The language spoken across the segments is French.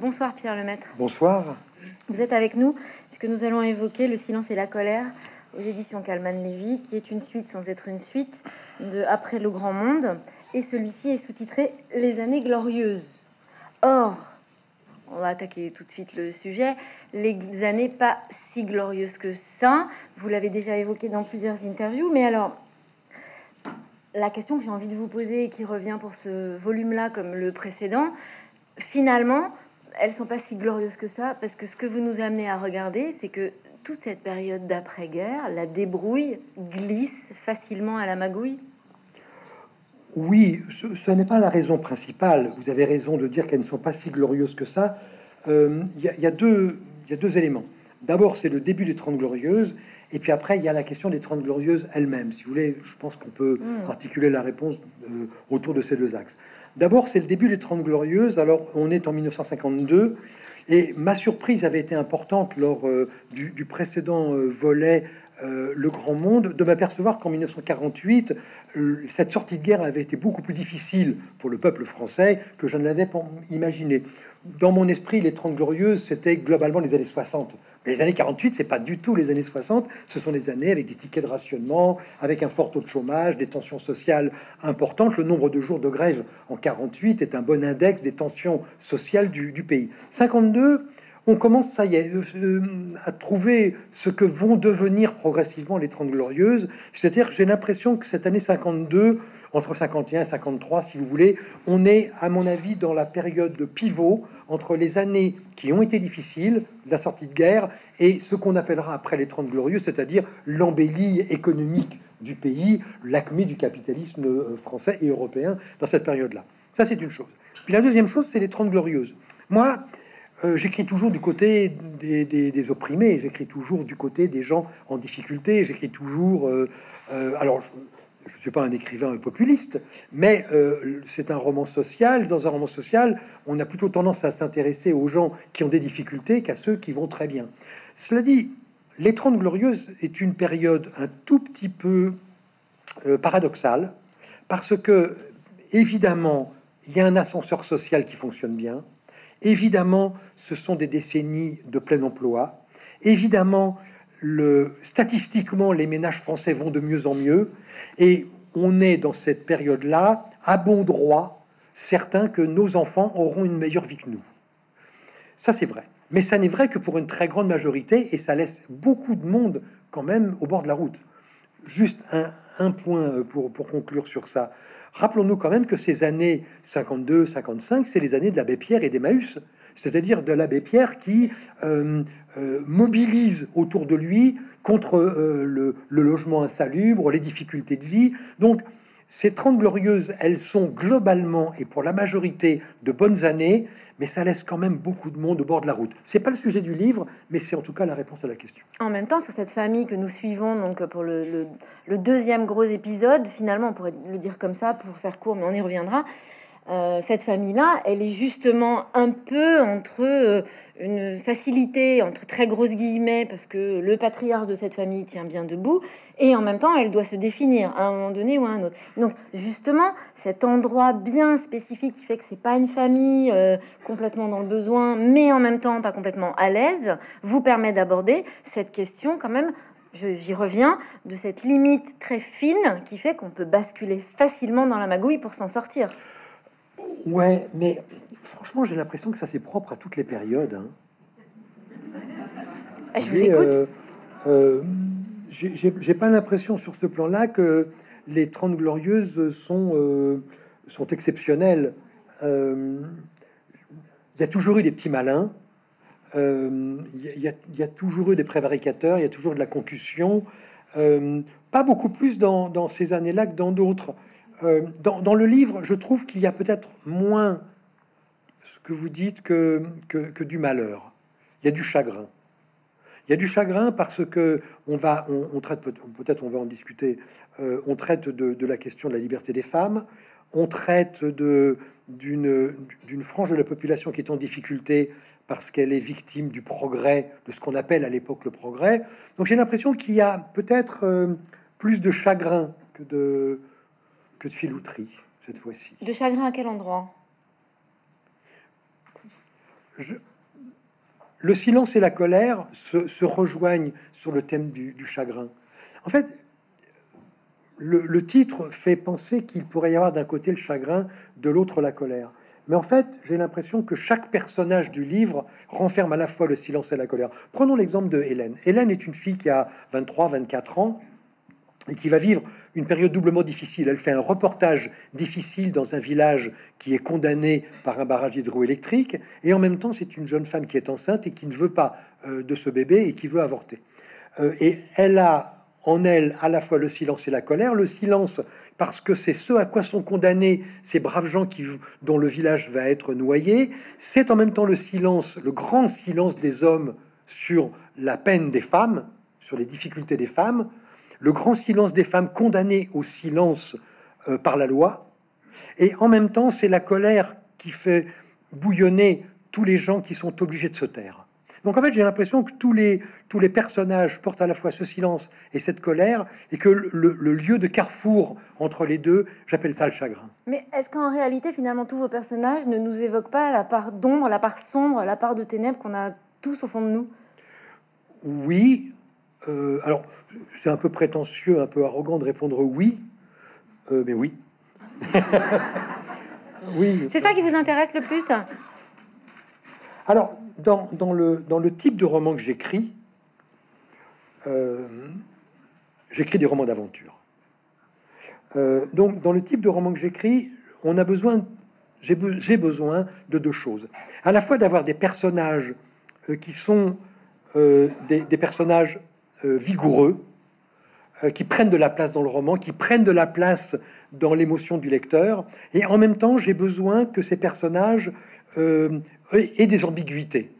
Bonsoir Pierre Lemaître. Bonsoir. Vous êtes avec nous puisque nous allons évoquer Le silence et la colère aux éditions Calman Lévy, qui est une suite sans être une suite de Après le grand monde. Et celui-ci est sous-titré Les années glorieuses. Or, on va attaquer tout de suite le sujet. Les années pas si glorieuses que ça. Vous l'avez déjà évoqué dans plusieurs interviews, mais alors la question que j'ai envie de vous poser et qui revient pour ce volume-là comme le précédent, finalement, elles sont pas si glorieuses que ça, parce que ce que vous nous amenez à regarder, c'est que toute cette période d'après-guerre, la débrouille glisse facilement à la magouille. Oui, ce, n'est pas la raison principale. Vous avez raison de dire qu'elles ne sont pas si glorieuses que ça. Euh, il y, a deux, y a deux éléments. D'abord, c'est le début des Trente Glorieuses, et puis après, il y a la question des Trente Glorieuses elles-mêmes. Si vous voulez, je pense qu'on peut hmm. articuler la réponse euh, autour de ces deux axes. D'abord, c'est le début des Trente Glorieuses. Alors, on est en 1952. Et ma surprise avait été importante lors euh, du, précédent euh, volet euh, Le Grand Monde de m'apercevoir qu'en 1948, cette sortie de guerre avait été beaucoup plus difficile pour le peuple français que je ne l'avais imaginé. Dans mon esprit, les Trente Glorieuses, c'était globalement les années 60 les années 48, c'est pas du tout les années 60. Ce sont des années avec des tickets de rationnement, avec un fort taux de chômage, des tensions sociales importantes. Le nombre de jours de grève en 48 est un bon index des tensions sociales du, pays. 52, on commence, euh, euh, à trouver ce que vont devenir progressivement les 30 glorieuses. C'est-à-dire, j'ai l'impression que cette année 52, entre 51 et 53, si vous voulez, on est, à mon avis, dans la période de pivot entre les années qui ont été difficiles, la sortie de guerre, et ce qu'on appellera après les 30 glorieux, c'est-à-dire l'embellie économique du pays, l'acmé du capitalisme euh, français et européen dans cette période-là. Ça, c'est une chose. Puis la deuxième chose, c'est les 30 glorieuses. Moi, euh, j'écris toujours du côté des, opprimés, j'écris toujours du côté des gens en difficulté, j'écris toujours... Euh, alors, ne suis pas un écrivain populiste, mais euh, c'est un roman social. Dans un roman social, on a plutôt tendance à s'intéresser aux gens qui ont des difficultés qu'à ceux qui vont très bien. Cela dit, Les Trente Glorieuses est une période un tout petit peu euh, paradoxale, parce que, évidemment, il y a un ascenseur social qui fonctionne bien. Évidemment, ce sont des décennies de plein emploi. Évidemment, le, statistiquement, les ménages français vont de mieux en mieux. Et on est dans cette période-là, à bon droit, certain que nos enfants auront une meilleure vie que nous. Ça, c'est vrai. Mais ça n'est vrai que pour une très grande majorité, et ça laisse beaucoup de monde quand même au bord de la route. Juste un, point pour, pour conclure sur ça. Rappelons-nous quand même que ces années 52-55, c'est les années de l'abbé Pierre et d'Emmaüs, c'est-à-dire de l'abbé Pierre qui euh, euh, mobilise autour de lui contre euh, le, logement insalubre, les difficultés de vie. Donc, ces 30 glorieuses, elles sont globalement et pour la majorité de bonnes années, mais ça laisse quand même beaucoup de monde au bord de la route. C'est pas le sujet du livre, mais c'est en tout cas la réponse à la question. En même temps, sur cette famille que nous suivons, donc pour le, deuxième gros épisode, finalement, on pourrait le dire comme ça pour faire court, mais on y reviendra. Euh, cette famille-là, elle est justement un peu entre euh, une facilité entre très grosses guillemets parce que le patriarche de cette famille tient bien debout et en même temps elle doit se définir à un moment donné ou à un autre. Donc justement cet endroit bien spécifique qui fait que c'est pas une famille euh, complètement dans le besoin mais en même temps pas complètement à l'aise vous permet d'aborder cette question quand même j'y reviens, de cette limite très fine qui fait qu'on peut basculer facilement dans la magouille pour s'en sortir. Ouais, mais franchement, j'ai l'impression que ça c'est propre à toutes les périodes. Hein. Ah, je vous écoute. Euh, euh, j'ai pas l'impression sur ce plan-là que les 30 glorieuses sont, euh, sont exceptionnelles. Il y a toujours eu des petits malins. Il y, y, a toujours eu des prévaricateurs. Il y a toujours de la concussion. pas beaucoup plus dans, dans ces années-là que dans d'autres. Dans, dans, le livre, je trouve qu'il y a peut-être moins que vous dites que, que, du malheur. Il y a du chagrin. Il y a du chagrin parce que on va, traite peut-être, on va en discuter. Euh, on traite de, la question de la liberté des femmes. On traite d'une frange de la population qui est en difficulté parce qu'elle est victime du progrès, de ce qu'on appelle à l'époque le progrès. Donc j'ai l'impression qu'il y a peut-être euh, plus de chagrin que de que de filouterie cette fois-ci. De chagrin à quel endroit? Le silence et la colère se, rejoignent sur le thème du, chagrin. En fait, le, titre fait penser qu'il pourrait y avoir d'un côté le chagrin, de l'autre la colère. Mais en fait, j'ai l'impression que chaque personnage du livre renferme à la fois le silence et la colère. Prenons l'exemple de Hélène. Hélène est une fille qui a 23, 24 ans et qui va vivre une période doublement difficile. Elle fait un reportage difficile dans un village qui est condamné par un barrage hydroélectrique, et en même temps, c'est une jeune femme qui est enceinte et qui ne veut pas euh, de ce bébé et qui veut avorter. Euh, et elle a en elle à la fois le silence et la colère. Le silence parce que c'est ce à quoi sont condamnés ces braves gens qui, dont le village va être noyé. C'est en même temps le silence, le grand silence des hommes sur la peine des femmes, sur les difficultés des femmes le grand silence des femmes condamnées au silence euh, par la loi, et en même temps, c'est la colère qui fait bouillonner tous les gens qui sont obligés de se taire. Donc en fait, j'ai l'impression que tous les, tous les personnages portent à la fois ce silence et cette colère, et que le, lieu de carrefour entre les deux, j'appelle ça le chagrin. Mais est-ce qu'en réalité, finalement, tous vos personnages ne nous évoquent pas la part d'ombre, la part sombre, la part de ténèbres qu'on a tous au fond de nous? Oui. Euh, alors, c'est un peu prétentieux, un peu arrogant de répondre oui, euh, mais oui. oui. C'est ça qui vous intéresse le plus Alors, dans, dans, le, dans le type de roman que j'écris, euh, j'écris des romans d'aventure. Donc, dans le type de roman que j'écris, on a besoin, j'ai besoin de deux choses. À la fois d'avoir des personnages qui sont des, des, personnages vigoureux, euh, qui prennent de la place dans le roman, qui prennent de la place dans l'émotion du lecteur. Et en même temps, j'ai besoin que ces personnages euh, aient des ambiguïtés.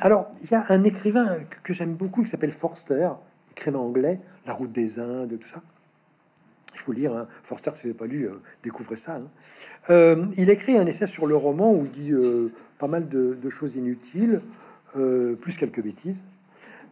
alors, il y a un écrivain que, j'aime beaucoup qui s'appelle Forster, écrivain anglais, La route des Indes, tout ça. Il faut lire, hein. Forster, si vous n'avez pas lu, découvrez ça. Hein. il écrit un essai sur le roman où il dit pas mal de choses inutiles, plus quelques bêtises.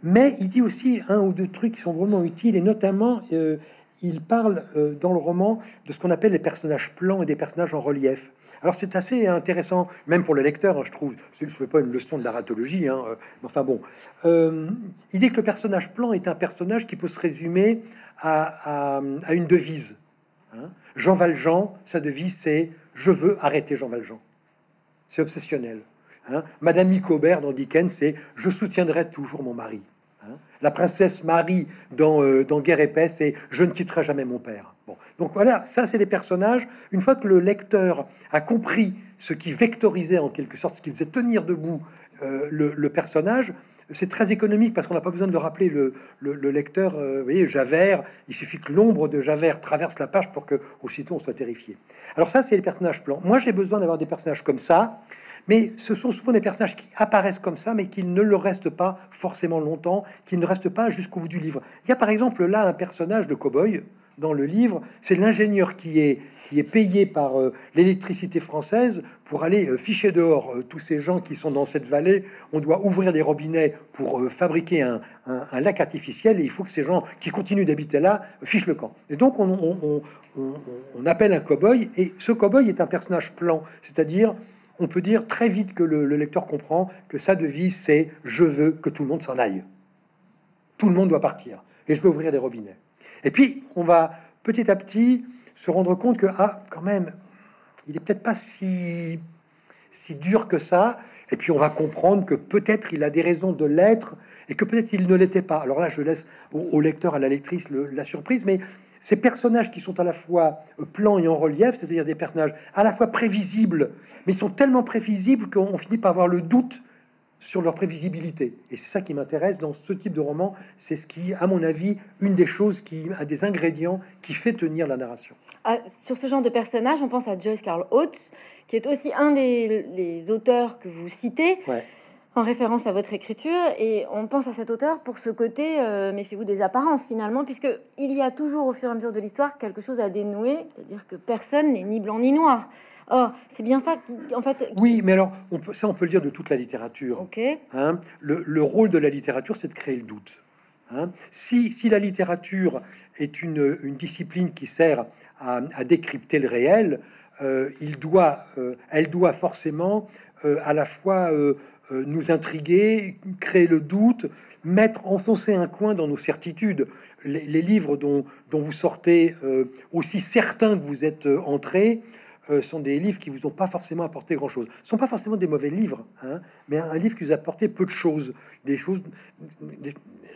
Mais il dit aussi un ou deux trucs qui sont vraiment utiles, et notamment, euh, il parle euh, dans le roman de ce qu'on appelle les personnages plans et des personnages en relief. Alors c'est assez intéressant, même pour le lecteur, hein, je trouve. Je ne fais pas une leçon de narratologie, hein, euh, mais enfin bon. il dit que le personnage plan est un personnage qui peut se résumer à, une devise. Hein. Jean Valjean, sa devise c'est je veux arrêter Jean Valjean. C'est obsessionnel. Madame Nicobert dans Dickens, c'est je soutiendrai toujours mon mari. La princesse Marie dans, euh, dans Guerre épaisse, c'est je ne quitterai jamais mon père. Bon. Donc voilà, ça c'est les personnages. Une fois que le lecteur a compris ce qui vectorisait en quelque sorte, ce qui faisait tenir debout euh, le, personnage, c'est très économique parce qu'on n'a pas besoin de le rappeler. Le, le, lecteur, euh, vous voyez, Javert, il suffit que l'ombre de Javert traverse la page pour que aussitôt on soit terrifié. Alors ça, c'est les personnages plans. Moi, j'ai besoin d'avoir des personnages comme ça mais ce sont souvent des personnages qui apparaissent comme ça, mais qui ne le restent pas forcément longtemps, qui ne restent pas jusqu'au bout du livre. Il y a par exemple là un personnage de cow-boy dans le livre, c'est l'ingénieur qui est, qui est payé par euh, l'électricité française pour aller euh, ficher dehors euh, tous ces gens qui sont dans cette vallée. On doit ouvrir des robinets pour fabriquer un, lac artificiel et il faut que ces gens qui continuent d'habiter là fichent le camp. Et donc on, on appelle un cow-boy et ce cow-boy est un personnage plan, c'est-à-dire on peut dire très vite que le, lecteur comprend que sa devise, c'est je veux que tout le monde s'en aille. Tout le monde doit partir. Et je veux ouvrir des robinets. Et puis, on va petit à petit se rendre compte que, ah, quand même, il est peut-être pas si, si dur que ça. Et puis, on va comprendre que peut-être il a des raisons de l'être et que peut-être il ne l'était pas. Alors là, je laisse au, lecteur, à la lectrice, la surprise, mais ces personnages qui sont à la fois plans et en relief, c'est-à-dire des personnages à la fois prévisibles, mais ils sont tellement prévisibles qu'on finit par avoir le doute sur leur prévisibilité. Et c'est ça qui m'intéresse dans ce type de roman. C'est ce qui, à mon avis, une des choses qui a des ingrédients qui fait tenir la narration. Ah, sur ce genre de personnage, on pense à Joyce Carl Oates, qui est aussi un des auteurs que vous citez. En référence à votre écriture et on pense à cet auteur pour ce côté euh, méfiez-vous des apparences finalement puisque il y a toujours au fur et à mesure de l'histoire quelque chose à dénouer c'est-à-dire que personne n'est ni blanc ni noir Oh, c'est bien ça, en fait. Oui, mais alors, on peut, ça, on peut le dire de toute la littérature. Ok. Hein. le, rôle de la littérature, c'est de créer le doute. Hein. si, si, la littérature est une, une discipline qui sert à, décrypter le réel, euh, il doit, euh, elle doit forcément à la fois nous intriguer, créer le doute, mettre, enfoncer un coin dans nos certitudes. Les, livres dont, dont, vous sortez aussi certains que vous êtes entrés, euh, sont des livres qui vous ont pas forcément apporté grand chose. Ce sont pas forcément des mauvais livres, hein, mais un, livre qui vous a apporté peu de choses, des choses,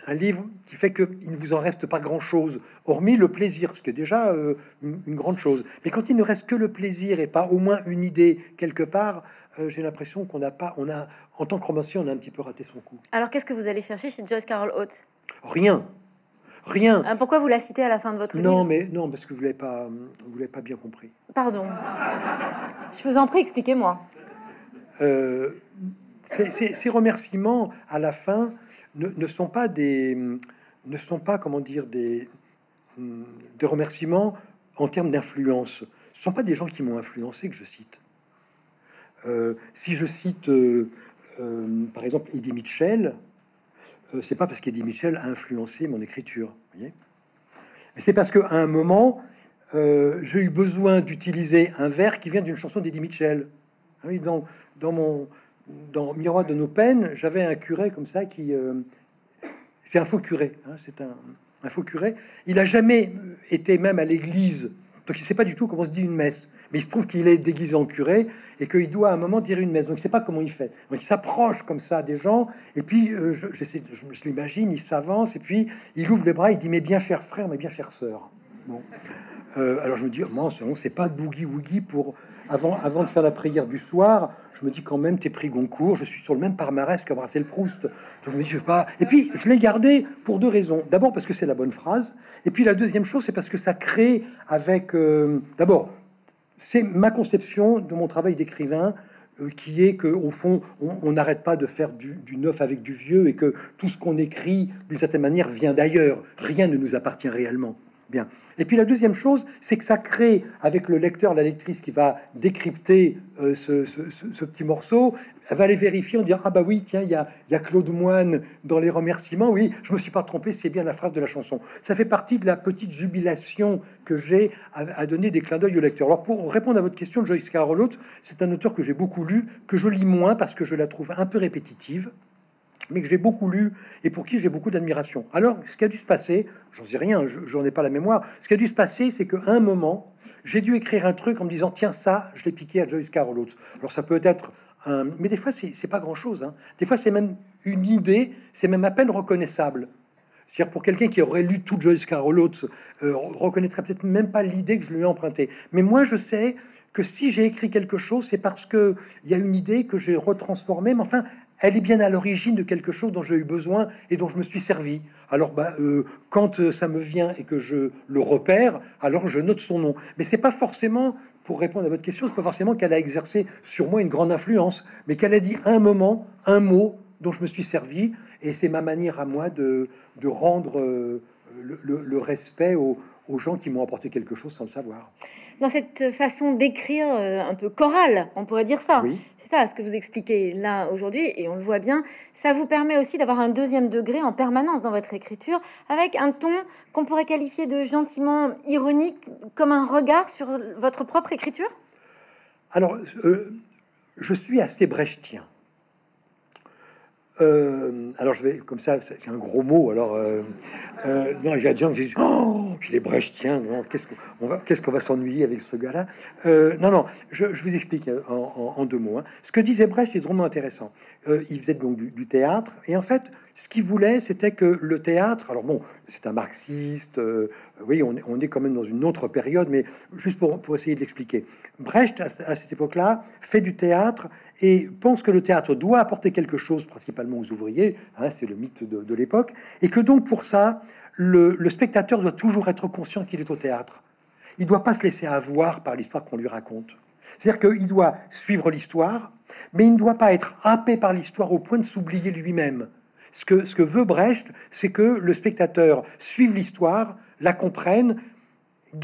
un livre qui fait qu'il ne vous en reste pas grand chose, hormis le plaisir, ce qui est déjà euh, une, grande chose. Mais quand il ne reste que le plaisir et pas au moins une idée quelque part, euh, j'ai l'impression qu'on n'a pas, on a, en tant que romancier, on a un petit peu raté son coup. Alors qu'est-ce que vous allez chercher chez Joyce Carol Oates Rien. Rien. Ah, pourquoi vous la citez à la fin de votre livre? Non, mais non, parce que vous l'avez pas, vous l'avez pas bien compris. Pardon. Je vous en prie, expliquez-moi. Euh, ces, remerciements à la fin ne, sont pas des, ne sont pas comment dire des, des remerciements en termes d'influence. Ce sont pas des gens qui m'ont influencé que je cite. Euh, si je cite euh, par exemple Eddie Mitchell, euh, c'est pas parce qu'Eddie Mitchell a influencé mon écriture, voyez c'est parce qu'à un moment, euh, j'ai eu besoin d'utiliser un vers qui vient d'une chanson d'Eddie Mitchell. Ah dans, dans mon dans Miroir de nos peines, j'avais un curé comme ça qui euh, c'est un faux curé, hein, c'est un, un, faux curé. Il a jamais été même à l'église, donc il sait pas du tout comment se dit une messe mais il se trouve qu'il est déguisé en curé et qu'il doit à un moment dire une messe. Donc, il sait pas comment il fait. Donc, il s'approche comme ça des gens, et puis euh, je, je, l'imagine, il s'avance, et puis il ouvre les bras, il dit Mais bien cher frère, mais bien chère sœur. Bon. Euh, alors, je me dis Moi, c'est pas boogie woogie pour. Avant, avant de faire la prière du soir, je me dis quand même, t'es pris Goncourt, je suis sur le même palmarès que Marcel Proust. Donc, je me dis, je pas. Et puis, je l'ai gardé pour deux raisons. D'abord, parce que c'est la bonne phrase. Et puis, la deuxième chose, c'est parce que ça crée avec. Euh, d'abord, c'est ma conception de mon travail d'écrivain euh, qui est que au fond on n'arrête pas de faire du, neuf avec du vieux et que tout ce qu'on écrit d'une certaine manière vient d'ailleurs. Rien ne nous appartient réellement. Bien. Et puis la deuxième chose, c'est que ça crée avec le lecteur, la lectrice qui va décrypter euh, ce, petit morceau, elle va aller vérifier, on dire ah bah oui tiens il y a, y a, Claude Moine dans les remerciements, oui je me suis pas trompé, c'est bien la phrase de la chanson. Ça fait partie de la petite jubilation que j'ai à, donner des clins d'œil au lecteur. Alors pour répondre à votre question, Joyce Carol Oates, c'est un auteur que j'ai beaucoup lu, que je lis moins parce que je la trouve un peu répétitive mais que j'ai beaucoup lu et pour qui j'ai beaucoup d'admiration. Alors, ce qui a dû se passer, j'en sais rien, j'en ai pas la mémoire, ce qui a dû se passer, c'est qu'à un moment, j'ai dû écrire un truc en me disant, tiens, ça, je l'ai piqué à Joyce Carol Oates. Alors, ça peut être un... Mais des fois, c'est pas grand-chose. Hein. Des fois, c'est même une idée, c'est même à peine reconnaissable. C'est-à-dire, pour quelqu'un qui aurait lu tout Joyce Carol Oates, euh, reconnaîtrait peut-être même pas l'idée que je lui ai empruntée. Mais moi, je sais que si j'ai écrit quelque chose, c'est parce que il y a une idée que j'ai retransformée, mais enfin, elle est bien à l'origine de quelque chose dont j'ai eu besoin et dont je me suis servi. Alors, bah, euh, quand euh, ça me vient et que je le repère, alors je note son nom. Mais c'est pas forcément, pour répondre à votre question, c'est pas forcément qu'elle a exercé sur moi une grande influence, mais qu'elle a dit un moment, un mot dont je me suis servi, et c'est ma manière à moi de, de rendre euh, le, respect aux, aux gens qui m'ont apporté quelque chose sans le savoir. Dans cette façon d'écrire un peu chorale, on pourrait dire ça. Oui ça, ce que vous expliquez là aujourd'hui, et on le voit bien, ça vous permet aussi d'avoir un deuxième degré en permanence dans votre écriture, avec un ton qu'on pourrait qualifier de gentiment ironique, comme un regard sur votre propre écriture? Alors, euh, je suis assez brechtien. Euh, alors je vais comme ça, c'est un gros mot. Alors euh, euh, non, a des gens qui disent oh, il est brechtien. Qu'est-ce qu'on va, qu'est-ce qu'on va s'ennuyer avec ce gars-là? Non, non. Je, vous explique en, deux mots. Hein. Ce que disait Brecht est vraiment intéressant. il faisait donc du, théâtre et en fait, ce qu'il voulait, c'était que le théâtre. Alors bon, c'est un marxiste. oui, on, est quand même dans une autre période, mais juste pour, essayer de l'expliquer. Brecht à cette époque-là fait du théâtre et pense que le théâtre doit apporter quelque chose, principalement aux ouvriers, hein, c'est le mythe de, l'époque, et que donc pour ça, le, spectateur doit toujours être conscient qu'il est au théâtre. Il doit pas se laisser avoir par l'histoire qu'on lui raconte. C'est-à-dire qu'il doit suivre l'histoire, mais il ne doit pas être happé par l'histoire au point de s'oublier lui-même. Ce que, veut Brecht, c'est que le spectateur suive l'histoire, la comprenne,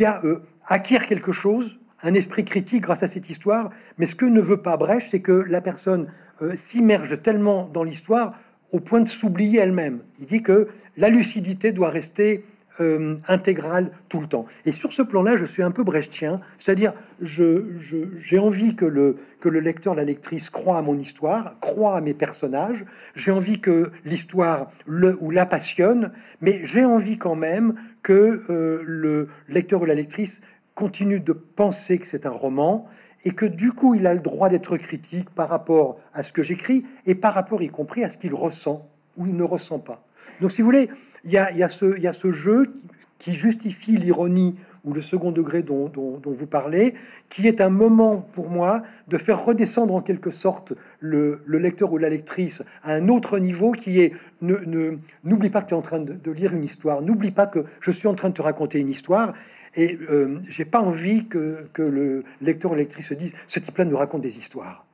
euh, acquiert quelque chose, un esprit critique grâce à cette histoire. Mais ce que ne veut pas Brecht, c'est que la personne euh, s'immerge tellement dans l'histoire au point de s'oublier elle-même. Il dit que la lucidité doit rester euh, intégrale tout le temps. Et sur ce plan-là, je suis un peu brechtien, c'est-à-dire j'ai envie que le, que le lecteur, la lectrice croit à mon histoire, croit à mes personnages, j'ai envie que l'histoire le ou la passionne, mais j'ai envie quand même que euh, le lecteur ou la lectrice continue de penser que c'est un roman et que du coup il a le droit d'être critique par rapport à ce que j'écris et par rapport y compris à ce qu'il ressent ou il ne ressent pas. Donc si vous voulez, il y a, ce, jeu qui justifie l'ironie ou le second degré dont, vous parlez, qui est un moment pour moi de faire redescendre en quelque sorte le, lecteur ou la lectrice à un autre niveau qui est n'oublie pas que tu es en train de, lire une histoire, n'oublie pas que je suis en train de te raconter une histoire. Et euh, j'ai pas envie que, le lecteur ou lectrice se dise ce type-là nous raconte des histoires,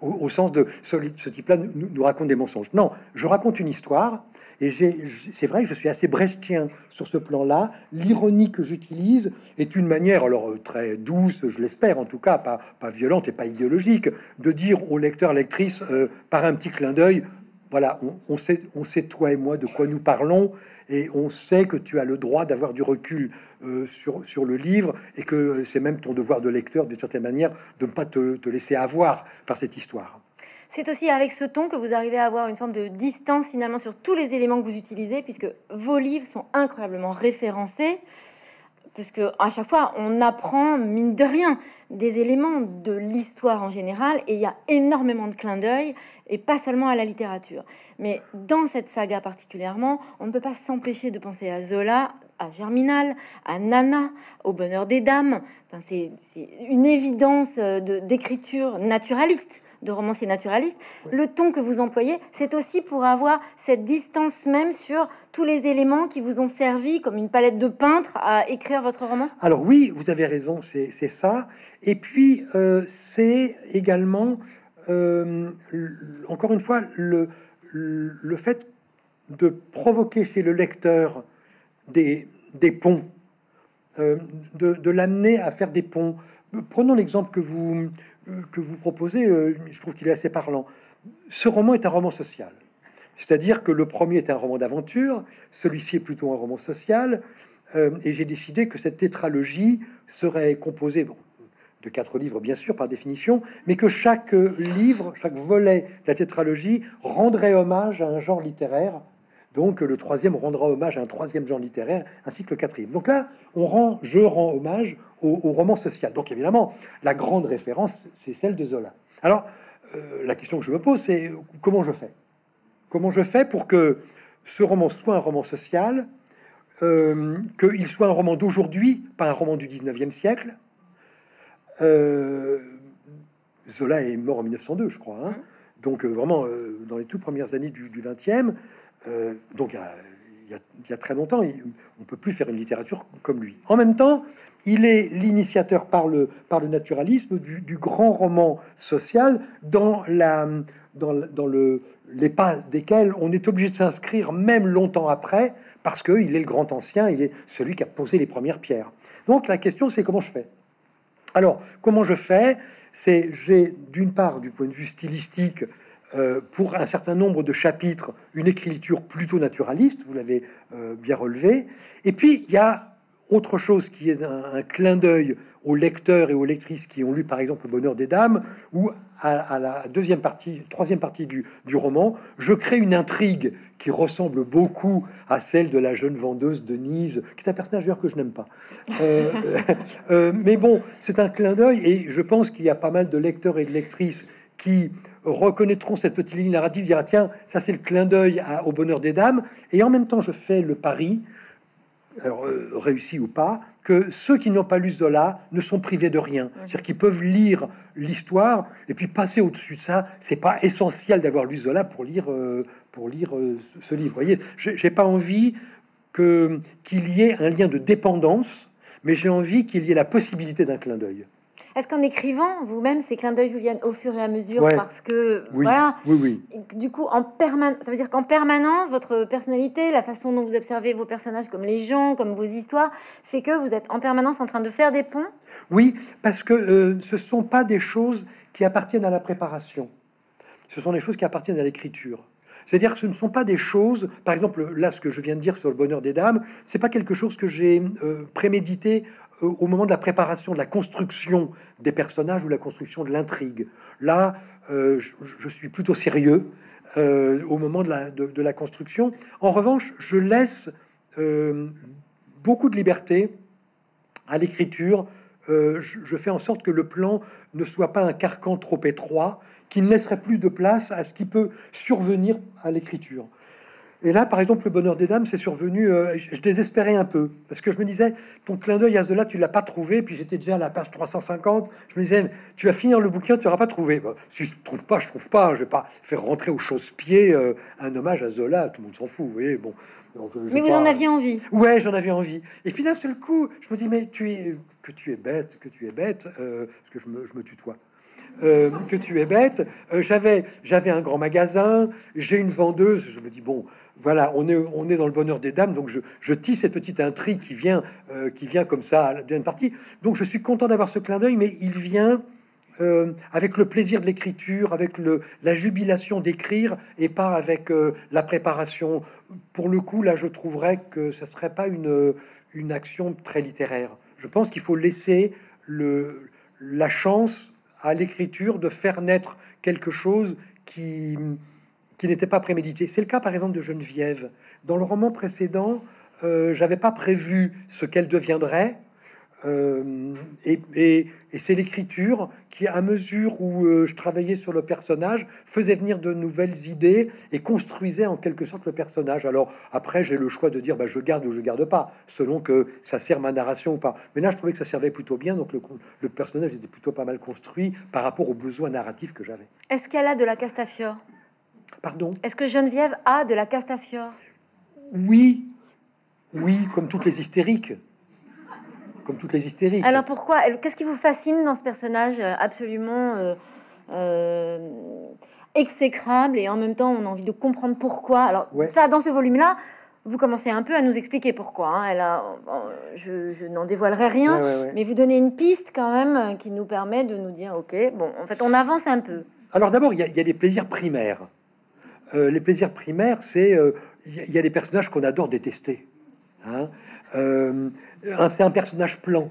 au, sens de ce type-là nous raconte des mensonges. Non, je raconte une histoire et c'est vrai que je suis assez brechtien sur ce plan-là. L'ironie que j'utilise est une manière, alors euh, très douce, je l'espère en tout cas, pas, pas violente et pas idéologique, de dire au lecteur, lectrice, euh, par un petit clin d'œil, voilà, on, sait, on sait toi et moi de quoi nous parlons, et on sait que tu as le droit d'avoir du recul euh, sur, sur le livre, et que c'est même ton devoir de lecteur, d'une certaine manière, de ne pas te, te laisser avoir par cette histoire. C'est aussi avec ce ton que vous arrivez à avoir une forme de distance finalement sur tous les éléments que vous utilisez, puisque vos livres sont incroyablement référencés, puisque à chaque fois on apprend, mine de rien, des éléments de l'histoire en général, et il y a énormément de clins d'œil, et pas seulement à la littérature. Mais dans cette saga particulièrement, on ne peut pas s'empêcher de penser à Zola, à Germinal, à Nana, au bonheur des dames. C'est une évidence d'écriture naturaliste de romancier naturaliste, le ton que vous employez, c'est aussi pour avoir cette distance même sur tous les éléments qui vous ont servi comme une palette de peintre à écrire votre roman? Alors oui, vous avez raison, c'est ça. Et puis, euh, c'est également, euh, encore une fois, le, le fait de provoquer chez le lecteur des, des ponts, euh, de, de l'amener à faire des ponts. Prenons l'exemple que vous, que vous proposez, euh, je trouve qu'il est assez parlant. Ce roman est un roman social. C'est-à-dire que le premier est un roman d'aventure, celui-ci est plutôt un roman social, euh, et j'ai décidé que cette tétralogie serait composée de quatre livres, bien sûr, par définition, mais que chaque livre, chaque volet de la tétralogie rendrait hommage à un genre littéraire. Donc le troisième rendra hommage à un troisième genre littéraire, ainsi que le quatrième. Donc là, on rend, je rends hommage au, roman social. Donc évidemment, la grande référence, c'est celle de Zola. Alors, euh, la question que je me pose, c'est comment je fais? Comment je fais pour que ce roman soit un roman social, euh, qu'il soit un roman d'aujourd'hui, pas un roman du 19e siècle? Euh, Zola est mort en 1902, je crois. Hein. Donc vraiment, dans les toutes premières années du, 20e, donc il y, a, très longtemps, on ne peut plus faire une littérature comme lui. En même temps, il est l'initiateur par le, par le naturalisme du, grand roman social dans, la, dans, le, les pas desquels on est obligé de s'inscrire même longtemps après, parce qu'il est le grand ancien, il est celui qui a posé les premières pierres. Donc la question c'est comment je fais? Alors comment je fais? C'est j'ai d'une part du point de vue stylistique euh, pour un certain nombre de chapitres une écriture plutôt naturaliste, vous l'avez euh, bien relevé, et puis il y a autre chose qui est un, clin d'œil aux lecteurs et aux lectrices qui ont lu par exemple Le Bonheur des Dames, ou à, la deuxième partie, troisième partie du, roman, je crée une intrigue qui ressemble beaucoup à celle de la jeune vendeuse Denise, qui est un personnage que je n'aime pas. Euh, euh, mais bon, c'est un clin d'œil et je pense qu'il y a pas mal de lecteurs et de lectrices qui reconnaîtront cette petite ligne narrative, dira tiens, ça c'est le clin d'œil au bonheur des dames, et en même temps je fais le pari alors, euh, réussi ou pas, que ceux qui n'ont pas lu Zola ne sont privés de rien. C'est-à-dire qu'ils peuvent lire l'histoire et puis passer au-dessus de ça. C'est pas essentiel d'avoir lu Zola pour lire, euh, pour lire euh, ce livre. Vous voyez, j'ai pas envie que qu'il y ait un lien de dépendance, mais j'ai envie qu'il y ait la possibilité d'un clin d'œil. Est-ce qu'en écrivant, vous-même, ces clins d'œil vous viennent au fur et à mesure parce que oui. voilà, oui, oui. Du coup, en permanence, ça veut dire qu'en permanence, votre personnalité, la façon dont vous observez vos personnages, comme les gens, comme vos histoires, fait que vous êtes en permanence en train de faire des ponts? Oui, parce que euh, ce sont pas des choses qui appartiennent à la préparation. Ce sont des choses qui appartiennent à l'écriture. C'est-à-dire que ce ne sont pas des choses, par exemple, là, ce que je viens de dire sur le bonheur des dames, c'est pas quelque chose que j'ai euh, prémédité au moment de la préparation, de la construction des personnages ou la construction de l'intrigue. Là, euh, je, suis plutôt sérieux au moment de la, de, la, construction. En revanche, je laisse beaucoup de liberté à l'écriture. Je, je fais en sorte que le plan ne soit pas un carcan trop étroit, qui ne laisserait plus de place à ce qui peut survenir à l'écriture. Et là, par exemple, le bonheur des dames, c'est survenu. Euh, je désespérais un peu parce que je me disais, ton clin d'œil à ce là, tu l'as pas trouvé. Puis j'étais déjà à la page 350. Je me disais, tu vas finir le bouquin, tu n'auras pas trouvé. si je trouve pas, je trouve pas. Je vais pas faire rentrer au chausse-pied euh, un hommage à Zola. Tout le monde s'en fout, vous voyez. Bon. Euh, mais vous en aviez envie. Ouais, j'en avais envie. Et puis d'un seul coup, je me dis, mais tu es que tu es bête, que tu es bête, parce que je me, je me tutoie. Euh, que tu es bête. Euh, j'avais, j'avais un grand magasin, j'ai une vendeuse. Je me dis bon, voilà, on est, on est dans le bonheur des dames, donc je, je tisse cette petite intrigue qui vient, euh, qui vient comme ça à la deuxième partie. Donc je suis content d'avoir ce clin d'œil, mais il vient avec le plaisir de l'écriture, avec la jubilation d'écrire, et pas avec la préparation. Pour le coup, là, je trouverais que ce serait pas une, une action très littéraire. Je pense qu'il faut laisser la chance à l'écriture de faire naître quelque chose qui, n'était pas prémédité. C'est le cas par exemple de Geneviève. Dans le roman précédent, euh, j'avais pas prévu ce qu'elle deviendrait. Euh, et, c'est l'écriture qui, à mesure où euh, je travaillais sur le personnage, faisait venir de nouvelles idées et construisait en quelque sorte le personnage. Alors après, j'ai le choix de dire bah, je garde ou je garde pas, selon que ça sert ma narration ou pas. Mais là, je trouvais que ça servait plutôt bien, donc le, le personnage était plutôt pas mal construit par rapport aux besoins narratifs que j'avais. Est-ce qu'elle a de la Castafiore? Pardon Est-ce que Geneviève a de la Castafiore? Oui, oui, comme toutes les hystériques comme toutes les hystériques. Alors pourquoi Qu'est-ce qui vous fascine dans ce personnage euh, absolument euh, euh, exécrable et en même temps on a envie de comprendre pourquoi? Alors ça, dans ce volume-là, vous commencez un peu à nous expliquer pourquoi. Hein. Elle a, je, n'en dévoilerai rien, mais vous donnez une piste quand même qui nous permet de nous dire, ok, bon, en fait, on avance un peu. Alors d'abord, il y, a des plaisirs primaires. Les plaisirs primaires, c'est il y, a des personnages qu'on adore détester. Hein. Euh, c'est un personnage plan.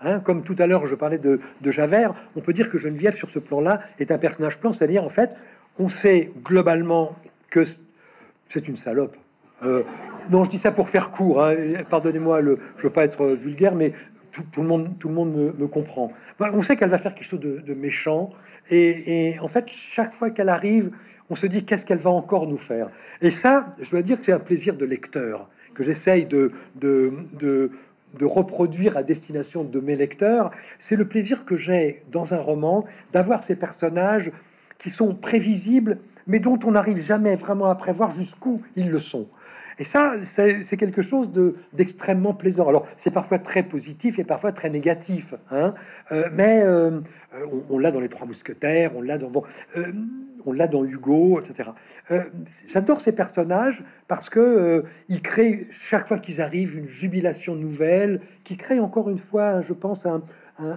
Hein, comme tout à l'heure, je parlais de, Javert, on peut dire que Geneviève, sur ce plan-là, est un personnage plan, c'est-à-dire, en fait, on sait globalement que c'est une salope. Euh, non, je dis ça pour faire court, hein, pardonnez-moi, je veux pas être vulgaire, mais tout, le monde, tout le monde me, comprend. on sait qu'elle va faire quelque chose de, méchant, et, en fait, chaque fois qu'elle arrive, on se dit qu'est-ce qu'elle va encore nous faire? Et ça, je dois dire que c'est un plaisir de lecteur que j'essaye de, de, de, reproduire à destination de mes lecteurs, c'est le plaisir que j'ai dans un roman d'avoir ces personnages qui sont prévisibles, mais dont on n'arrive jamais vraiment à prévoir jusqu'où ils le sont. Et ça, c'est quelque chose d'extrêmement plaisant. Alors, c'est parfois très positif et parfois très négatif, hein euh, mais euh, on, l'a dans les Trois Mousquetaires, on l'a dans bon, euh, on l'a dans Hugo, etc. Euh, j'adore ces personnages parce que euh, ils créent chaque fois qu'ils arrivent une jubilation nouvelle, qui crée encore une fois, je pense, un,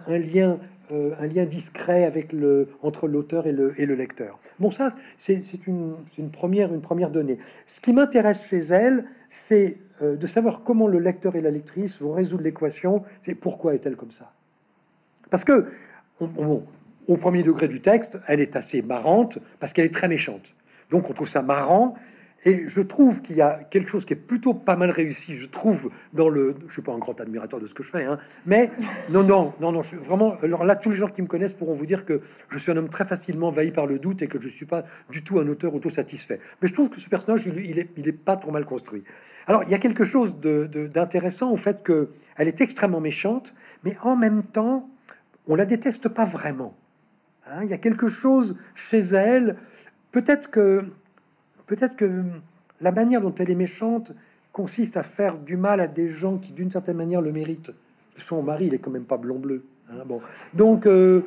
lien, euh, un lien discret avec le entre l'auteur et le, lecteur. Bon, ça, c'est une, une, première, une première donnée. Ce qui m'intéresse chez elle, c'est de savoir comment le lecteur et la lectrice vont résoudre l'équation. C'est pourquoi est-elle comme ça? Parce que on, au premier degré du texte, elle est assez marrante parce qu'elle est très méchante. Donc on trouve ça marrant. Et je trouve qu'il y a quelque chose qui est plutôt pas mal réussi, je trouve, dans le... Je suis pas un grand admirateur de ce que je fais, hein, mais non, non, non, non, je, vraiment... Alors là, tous les gens qui me connaissent pourront vous dire que je suis un homme très facilement envahi par le doute et que je suis pas du tout un auteur autosatisfait. Mais je trouve que ce personnage, il, est, il est pas trop mal construit. Alors, il y a quelque chose d'intéressant au fait que elle est extrêmement méchante, mais en même temps, on la déteste pas vraiment. Hein, il y a quelque chose chez elle. Peut-être que, peut-être que la manière dont elle est méchante consiste à faire du mal à des gens qui, d'une certaine manière, le méritent. Son mari, il est quand même pas blond bleu. Hein, bon, donc, euh,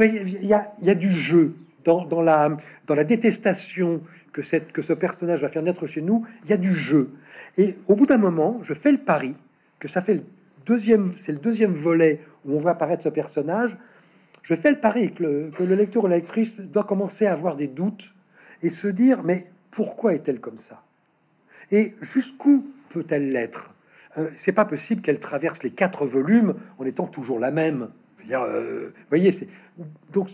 il y, a, y, a, du jeu dans, dans, la, dans la détestation que, cette, que ce personnage va faire naître chez nous. Il y a du jeu. Et au bout d'un moment, je fais le pari que ça fait le deuxième, c'est le deuxième volet où on voit apparaître ce personnage. Je fais le pari que le, lecteur ou la lectrice doit commencer à avoir des doutes et se dire, mais pourquoi est-elle comme ça? Et jusqu'où peut-elle l'être? Euh, C'est pas possible qu'elle traverse les quatre volumes en étant toujours la même. Euh, vous voyez, c'est donc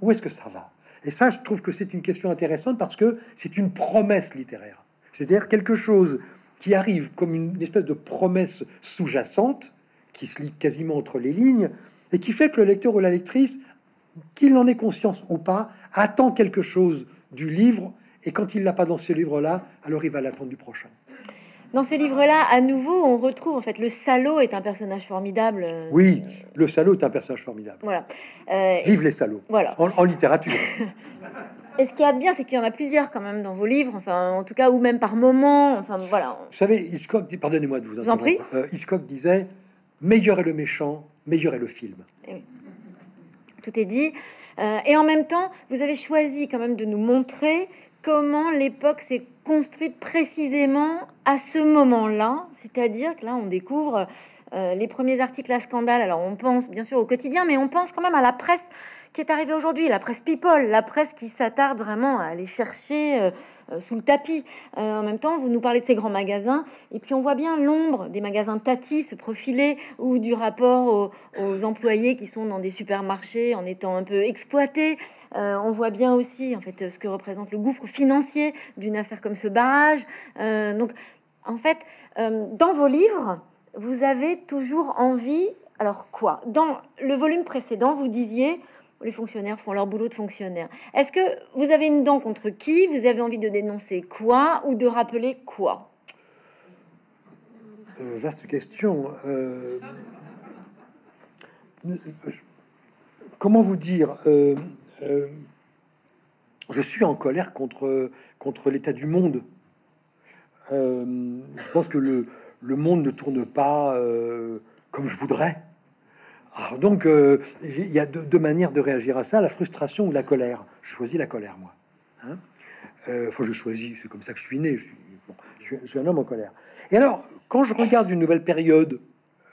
où, est-ce que ça va? Et ça, je trouve que c'est une question intéressante parce que c'est une promesse littéraire, c'est-à-dire quelque chose qui arrive comme une espèce de promesse sous-jacente qui se lit quasiment entre les lignes et qui fait que le lecteur ou la lectrice, qu'il en ait conscience ou pas, attend quelque chose du livre et quand il l'a pas dans ce livre-là, alors il va l'attendre du prochain. Dans ce livre-là, à nouveau, on retrouve en fait le salaud est un personnage formidable. Oui, le salaud est un personnage formidable. Voilà. Euh, Vive les salauds. Voilà. En, littérature. Et ce qui est bien, c'est qu'il y en a plusieurs quand même dans vos livres, enfin, en tout cas, ou même par moment. Enfin, voilà. Vous savez, Hitchcock, pardonnez-moi de vous, vous en prie. Euh, Hitchcock disait meilleur est le méchant, meilleur est le film. Tout est dit. Euh, et en même temps, vous avez choisi quand même de nous montrer comment l'époque s'est construite précisément à ce moment-là. C'est-à-dire que là, on découvre euh, les premiers articles à scandale. Alors, on pense bien sûr au quotidien, mais on pense quand même à la presse qui est arrivée aujourd'hui, la presse people, la presse qui s'attarde vraiment à aller chercher euh, sous le tapis. en même temps, vous nous parlez de ces grands magasins, et puis on voit bien l'ombre des magasins Tati se profiler, ou du rapport aux, employés qui sont dans des supermarchés en étant un peu exploités. on voit bien aussi, en fait, ce que représente le gouffre financier d'une affaire comme ce barrage. donc, en fait, dans vos livres, vous avez toujours envie. Alors quoi? Dans le volume précédent, vous disiez les fonctionnaires font leur boulot de fonctionnaire. Est-ce que vous avez une dent contre qui? Vous avez envie de dénoncer quoi ou de rappeler quoi? Euh, Vaste question. Euh, comment vous dire euh, Je suis en colère contre, l'état du monde. je pense que le, monde ne tourne pas comme je voudrais. Alors donc, euh, il y a deux, manières de réagir à ça la frustration ou la colère. Je choisis la colère, moi. Hein euh, je choisis, c'est comme ça que je suis né. Je suis, un homme en colère. Et alors, quand je regarde une nouvelle période,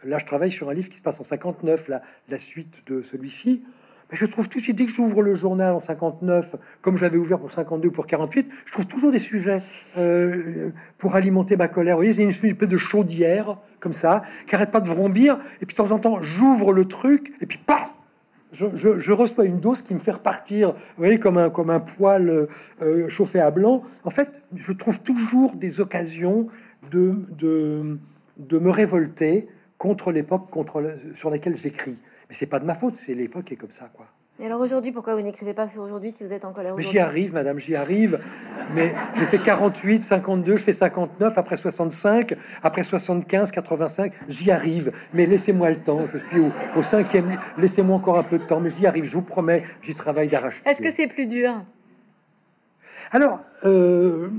là, je travaille sur un livre qui se passe en 59, la, la suite de celui-ci je trouve tout de suite, dès que j'ouvre le journal en 59, comme je l'avais ouvert pour 52, pour 48, je trouve toujours des sujets euh, pour alimenter ma colère. Vous voyez, c'est une espèce de chaudière, comme ça, qui arrête pas de vrombir. Et puis, de temps en temps, j'ouvre le truc, et puis, paf je, reçois une dose qui me fait repartir, vous voyez, comme un, comme poil euh, chauffé à blanc. En fait, je trouve toujours des occasions de me révolter contre l'époque contre sur laquelle j'écris. Mais c'est pas de ma faute, c'est l'époque qui est comme ça, quoi. Et alors aujourd'hui, pourquoi vous n'écrivez pas sur aujourd'hui si vous êtes en colère J'y arrive, madame, j'y arrive. Mais j'ai fait 48, 52, je fais 59, après 65, après 75, 85, j'y arrive. Mais laissez-moi le temps, je suis au, cinquième, laissez-moi encore un peu de temps, mais j'y arrive, je vous promets, j'y travaille d'arrache. Est-ce que c'est plus dur? Alors, euh,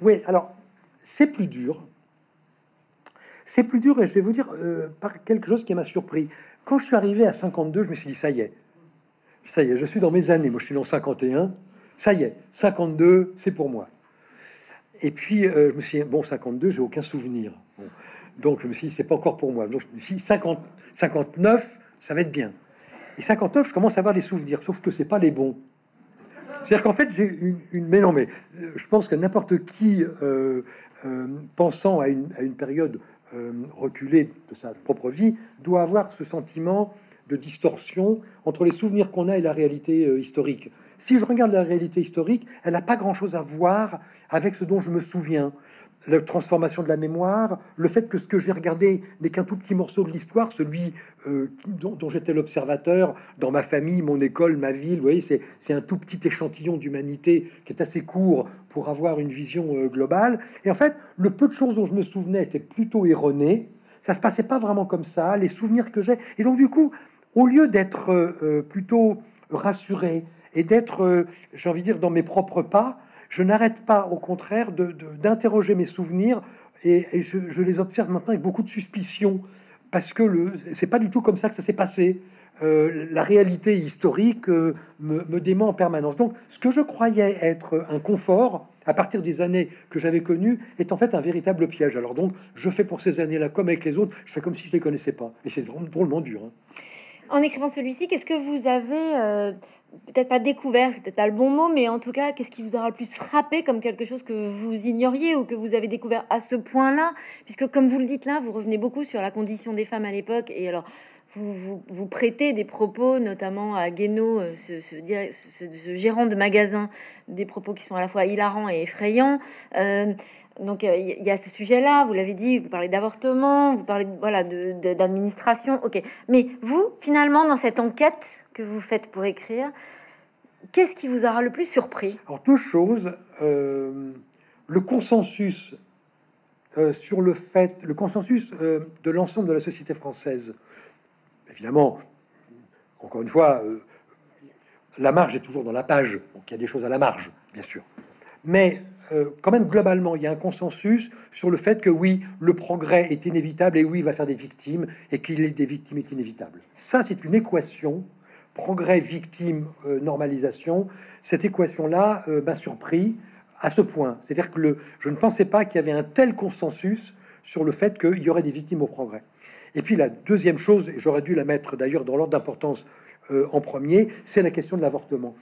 oui, alors, c'est plus dur. C'est plus dur et je vais vous dire euh, par quelque chose qui m'a surpris. Quand je suis arrivé à 52, je me suis dit, ça y est, ça y est, je suis dans mes années. Moi, je suis dans 51. Ça y est, 52, c'est pour moi. Et puis, euh, je me suis dit, bon, 52, j'ai aucun souvenir. Donc, je me suis dit, c'est pas encore pour moi. Donc, si 50, 59, ça va être bien. Et 59, je commence à avoir des souvenirs, sauf que c'est pas les bons. C'est-à-dire qu'en fait, j'ai une, une, Mais non, mais euh, je pense que n'importe qui, pensant à une, à une période reculé de sa propre vie, doit avoir ce sentiment de distorsion entre les souvenirs qu'on a et la réalité euh, historique. Si je regarde la réalité historique, elle n'a pas grand-chose à voir avec ce dont je me souviens la transformation de la mémoire, le fait que ce que j'ai regardé n'est qu'un tout petit morceau de l'histoire, celui euh, dont, j'étais l'observateur dans ma famille, mon école, ma ville. Vous voyez, c'est un tout petit échantillon d'humanité qui est assez court pour avoir une vision euh, globale. Et en fait, le peu de choses dont je me souvenais étaient plutôt erronées. Ça se passait pas vraiment comme ça, les souvenirs que j'ai. Et donc, du coup, au lieu d'être euh, plutôt rassuré et d'être, j'ai envie de dire, dans mes propres pas, je n'arrête pas, au contraire, d'interroger mes souvenirs et, je, les observe maintenant avec beaucoup de suspicion parce que le c'est pas du tout comme ça que ça s'est passé. Euh, la réalité historique euh, me, me, dément en permanence. Donc, ce que je croyais être un confort à partir des années que j'avais connues est en fait un véritable piège. Alors donc, je fais pour ces années-là comme avec les autres, je fais comme si je les connaissais pas. Et c'est drôlement dur. Hein. En écrivant celui-ci, qu'est-ce que vous avez euh, peut-être pas découvert, peut-être pas le bon mot, mais en tout cas, qu'est-ce qui vous aura le plus frappé comme quelque chose que vous ignoriez ou que vous avez découvert à ce point-là? Puisque, comme vous le dites là, vous revenez beaucoup sur la condition des femmes à l'époque, et alors vous, vous, prêtez des propos, notamment à Guénaud, euh, ce, gérant de magasin, des propos qui sont à la fois hilarants et effrayants. Euh, donc il euh, y a ce sujet-là, vous l'avez dit, vous parlez d'avortement, vous parlez voilà d'administration, ok. Mais vous, finalement, dans cette enquête que vous faites pour écrire, qu'est-ce qui vous aura le plus surpris? Alors deux choses. Euh, le consensus euh, sur le fait, le consensus de l'ensemble de la société française. Évidemment, encore une fois, la marge est toujours dans la page, donc il y a des choses à la marge, bien sûr. Mais euh, quand même globalement, il y a un consensus sur le fait que oui, le progrès est inévitable et oui, il va faire des victimes et qu'il est des victimes est inévitable. Ça, c'est une équation progrès, victime, euh, normalisation. Cette équation-là euh, m'a surpris à ce point. C'est-à-dire que je ne pensais pas qu'il y avait un tel consensus sur le fait qu'il y aurait des victimes au progrès. Et puis la deuxième chose, et j'aurais dû la mettre d'ailleurs dans l'ordre d'importance en premier, c'est la question de l'avortement.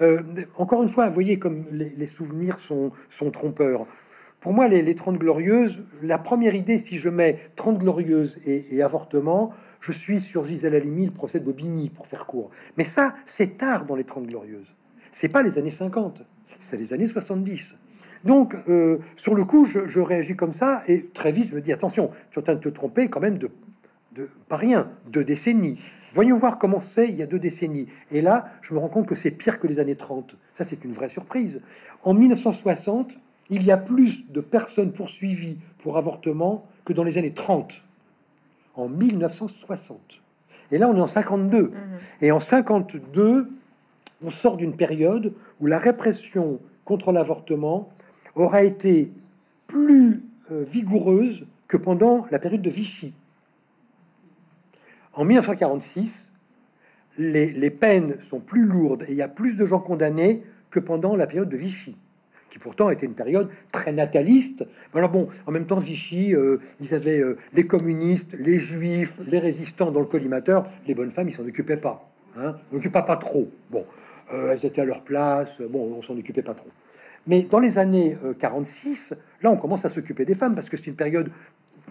Euh, encore une fois, voyez comme les, souvenirs sont, sont, trompeurs. Pour moi, les, les 30 glorieuses, la première idée, si je mets 30 glorieuses et, avortement, je suis sur Gisèle Halimi, le procès de Bobigny, pour faire court. Mais ça, c'est tard dans les 30 glorieuses. C'est pas les années 50, c'est les années 70. Donc, euh, sur le coup, je, réagis comme ça, et très vite, je me dis, attention, tu es en train de te tromper quand même de, de pas rien, de décennies. Voyons voir comment c'est il y a deux décennies. Et là, je me rends compte que c'est pire que les années 30. Ça, c'est une vraie surprise. En 1960, il y a plus de personnes poursuivies pour avortement que dans les années 30. En 1960. Et là, on est en 52. Mhm. Et en 52, on sort d'une période où la répression contre l'avortement aura été plus euh, vigoureuse que pendant la période de Vichy. En 1946, les, peines sont plus lourdes et il y a plus de gens condamnés que pendant la période de Vichy, qui pourtant était une période très nataliste. Alors bon, en même temps, Vichy, euh, ils avaient euh, les communistes, les juifs, les résistants dans le collimateur. Les bonnes femmes, ils s'en occupaient pas. Hein, on n'occupait pas trop. Bon, euh, elles étaient à leur place. Bon, on s'en occupait pas trop. Mais dans les années 46, là, on commence à s'occuper des femmes parce que c'est une période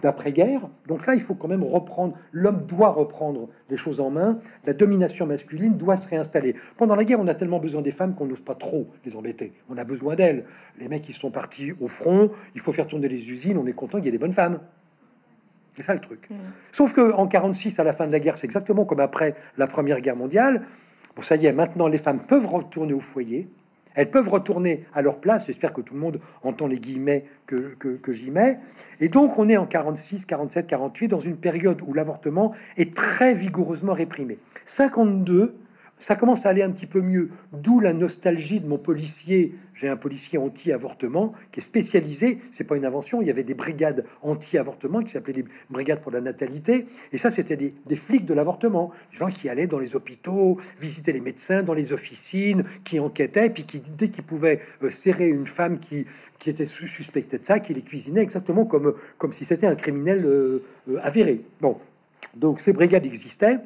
d'après-guerre. Donc là, il faut quand même reprendre, l'homme doit reprendre les choses en main, la domination masculine doit se réinstaller. Pendant la guerre, on a tellement besoin des femmes qu'on n'ose pas trop les embêter. On a besoin d'elles. Les mecs, qui sont partis au front, il faut faire tourner les usines, on est content qu'il y ait des bonnes femmes. C'est ça le truc. Mm. Sauf que en 46, à la fin de la guerre, c'est exactement comme après la Première Guerre mondiale. Bon, ça y est, maintenant les femmes peuvent retourner au foyer. Elles peuvent retourner à leur place. J'espère que tout le monde entend les guillemets que, que, j'y mets. Et donc, on est en 46, 47, 48, dans une période où l'avortement est très vigoureusement réprimé. 52, ça commence à aller un petit peu mieux. D'où la nostalgie de mon policier. J'ai un policier anti-avortement qui est spécialisé. C'est pas une invention. Il y avait des brigades anti-avortement qui s'appelaient les brigades pour la natalité. Et ça, c'était des, flics de l'avortement. Des gens qui allaient dans les hôpitaux, visiter les médecins, dans les officines, qui enquêtaient, puis qui, dès qu'ils pouvaient euh, serrer une femme qui, était suspectée de ça, qui les cuisinait exactement comme, comme si c'était un criminel euh, euh, avéré. Bon. Donc, ces brigades existaient.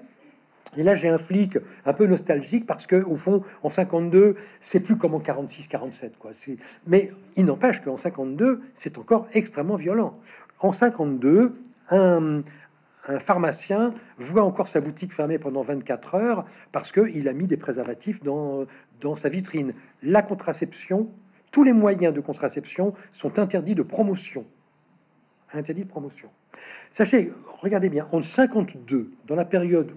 Et là, j'ai un flic un peu nostalgique parce que, au fond, en 52, c'est plus comme en 46-47, quoi. Mais il n'empêche qu'en 52, c'est encore extrêmement violent. En 52, un, un, pharmacien voit encore sa boutique fermée pendant 24 heures parce qu'il a mis des préservatifs dans, dans sa vitrine. La contraception, tous les moyens de contraception sont interdits de promotion. Interdits de promotion. Sachez, regardez bien, en 52, dans la période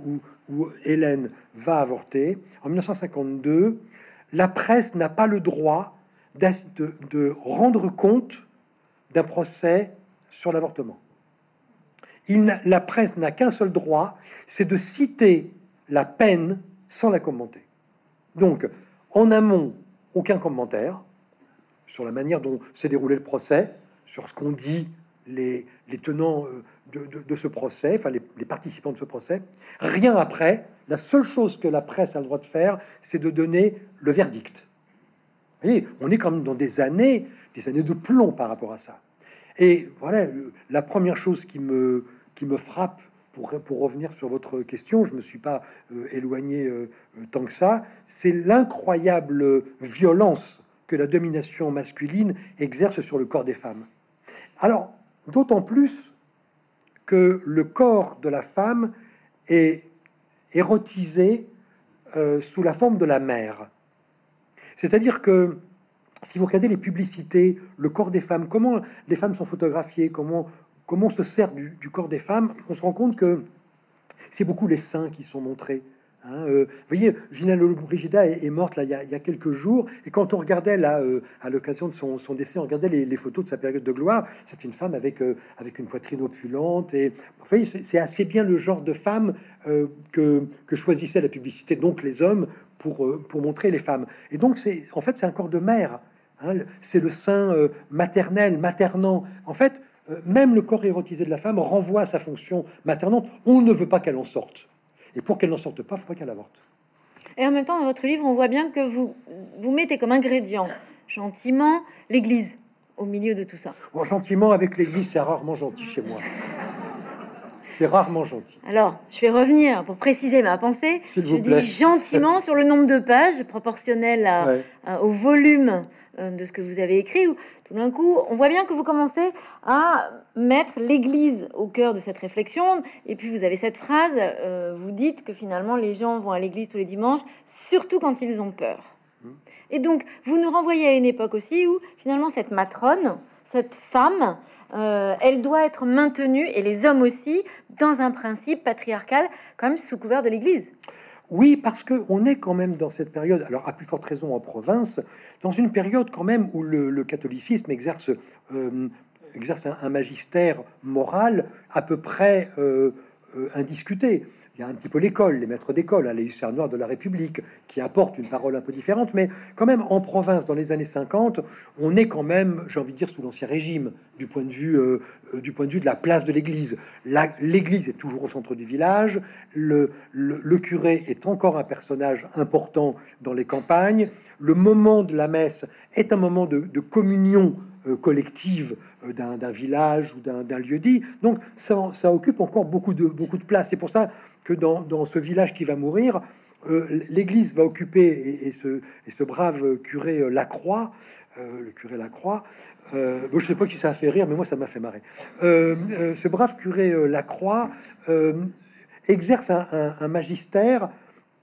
où, Hélène va avorter, en 1952, la presse n'a pas le droit de, rendre compte d'un procès sur l'avortement. La presse n'a qu'un seul droit, c'est de citer la peine sans la commenter. Donc, en amont, aucun commentaire sur la manière dont s'est déroulé le procès, sur ce qu'on dit les, tenants euh, de, ce procès, enfin les, participants de ce procès. Rien après, la seule chose que la presse a le droit de faire, c'est de donner le verdict. Vous voyez, on est quand même dans des années, des années de plomb par rapport à ça. Et voilà, la première chose qui me, qui me frappe pour, pour revenir sur votre question, je me suis pas éloigné tant que ça, c'est l'incroyable violence que la domination masculine exerce sur le corps des femmes. Alors, d'autant plus que le corps de la femme est érotisé euh, sous la forme de la mère. C'est-à-dire que si vous regardez les publicités, le corps des femmes, comment les femmes sont photographiées, comment, comment on se sert du, du corps des femmes, on se rend compte que c'est beaucoup les seins qui sont montrés. Hein, euh, vous voyez, Gina Lollobrigida est, est, morte là, il, y a, quelques jours, et quand on regardait là, euh, à l'occasion de son, décès, on regardait les, photos de sa période de gloire, c'est une femme avec, euh, avec une poitrine opulente, et vous c'est assez bien le genre de femme que, que, choisissait la publicité, donc les hommes, pour, pour montrer les femmes. Et donc, c'est en fait, c'est un corps de mère, hein, c'est le sein maternel, maternant. En fait, même le corps érotisé de la femme renvoie à sa fonction maternante. On ne veut pas qu'elle en sorte. Et pour qu'elle n'en sorte pas, il faut pas qu'elle avorte. Et en même temps, dans votre livre, on voit bien que vous, vous mettez comme ingrédient, gentiment, l'Église au milieu de tout ça. Bon, gentiment, avec l'Église, c'est rarement gentil chez moi. C'est rarement gentil. Alors, je vais revenir pour préciser ma pensée. Je dis gentiment sur le nombre de pages proportionnel au volume euh, de ce que vous avez écrit, où tout d'un coup, on voit bien que vous commencez à mettre l'Église au cœur de cette réflexion. Et puis vous avez cette phrase, euh, vous dites que finalement les gens vont à l'Église tous les dimanches, surtout quand ils ont peur. Mmh. Et donc, vous nous renvoyez à une époque aussi où finalement cette matrone, cette femme, euh, elle doit être maintenue, et les hommes aussi, dans un principe patriarcal, quand même sous couvert de l'Église. Oui, parce que on est quand même dans cette période, alors à plus forte raison en province, dans une période quand même où le, catholicisme exerce, euh, exerce un, magistère moral à peu près euh, euh, indiscuté il y a un petit peu l'école, les maîtres d'école, hein, les hussards noirs de la République, qui apportent une parole un peu différente, mais quand même en province, dans les années 50, on est quand même, j'ai envie de dire, sous l'ancien régime, du point de vue, euh, du point de vue de la place de l'Église. L'Église est toujours au centre du village, le, curé est encore un personnage important dans les campagnes, le moment de la messe est un moment de, communion collective d'un village ou d'un lieu dit. Donc ça, ça, occupe encore beaucoup de, beaucoup de place. C'est pour ça que dans, ce village qui va mourir, euh, l'Église va occuper et, ce, brave curé euh, Lacroix, euh, le curé Lacroix, euh, je sais pas qui ça a fait rire, mais moi ça m'a fait marrer. ce brave curé Lacroix exerce un, magistère